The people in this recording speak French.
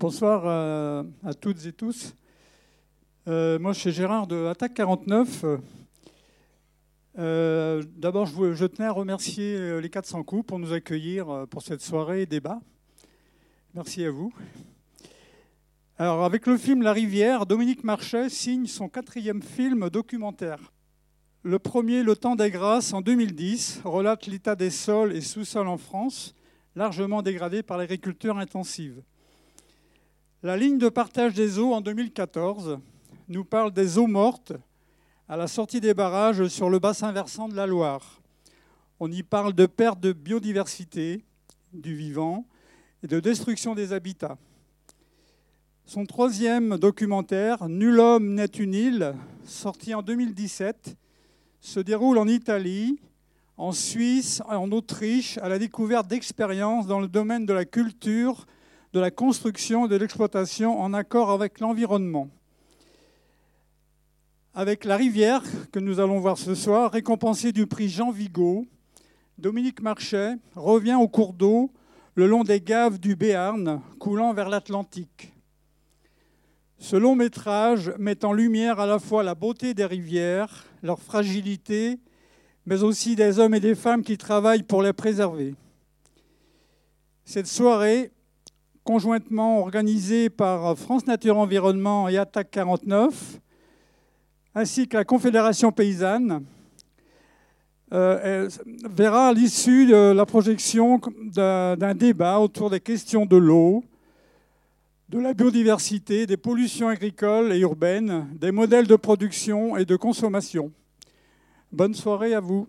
Bonsoir à, à toutes et tous. Euh, moi, je suis Gérard de Attaque 49. Euh, D'abord, je, tenais à remercier euh, les 400 coups pour nous accueillir euh, pour cette soirée débat. Merci à vous. Alors, avec le film La Rivière, Dominique Marchais signe son quatrième film documentaire. Le premier, Le Temps des Grâces, en 2010, relate l'état des sols et sous-sols en France, largement dégradés par l'agriculture intensive. La ligne de partage des eaux en 2014 nous parle des eaux mortes à la sortie des barrages sur le bassin versant de la Loire. On y parle de perte de biodiversité, du vivant et de destruction des habitats. Son troisième documentaire, Nul homme n'est une île, sorti en 2017, se déroule en Italie, en Suisse, en Autriche, à la découverte d'expériences dans le domaine de la culture, de la construction et de l'exploitation en accord avec l'environnement. Avec La Rivière, que nous allons voir ce soir, récompensée du prix Jean Vigo, Dominique Marchais revient au cours d'eau le long des gaves du Béarn, coulant vers l'Atlantique. Ce long métrage met en lumière à la fois la beauté des rivières, leur fragilité, mais aussi des hommes et des femmes qui travaillent pour les préserver. Cette soirée, conjointement organisée par France Nature Environnement et Attaque 49, ainsi que la Confédération paysanne, euh, verra l'issue de la projection d'un débat autour des questions de l'eau, de la biodiversité, des pollutions agricoles et urbaines, des modèles de production et de consommation. Bonne soirée à vous.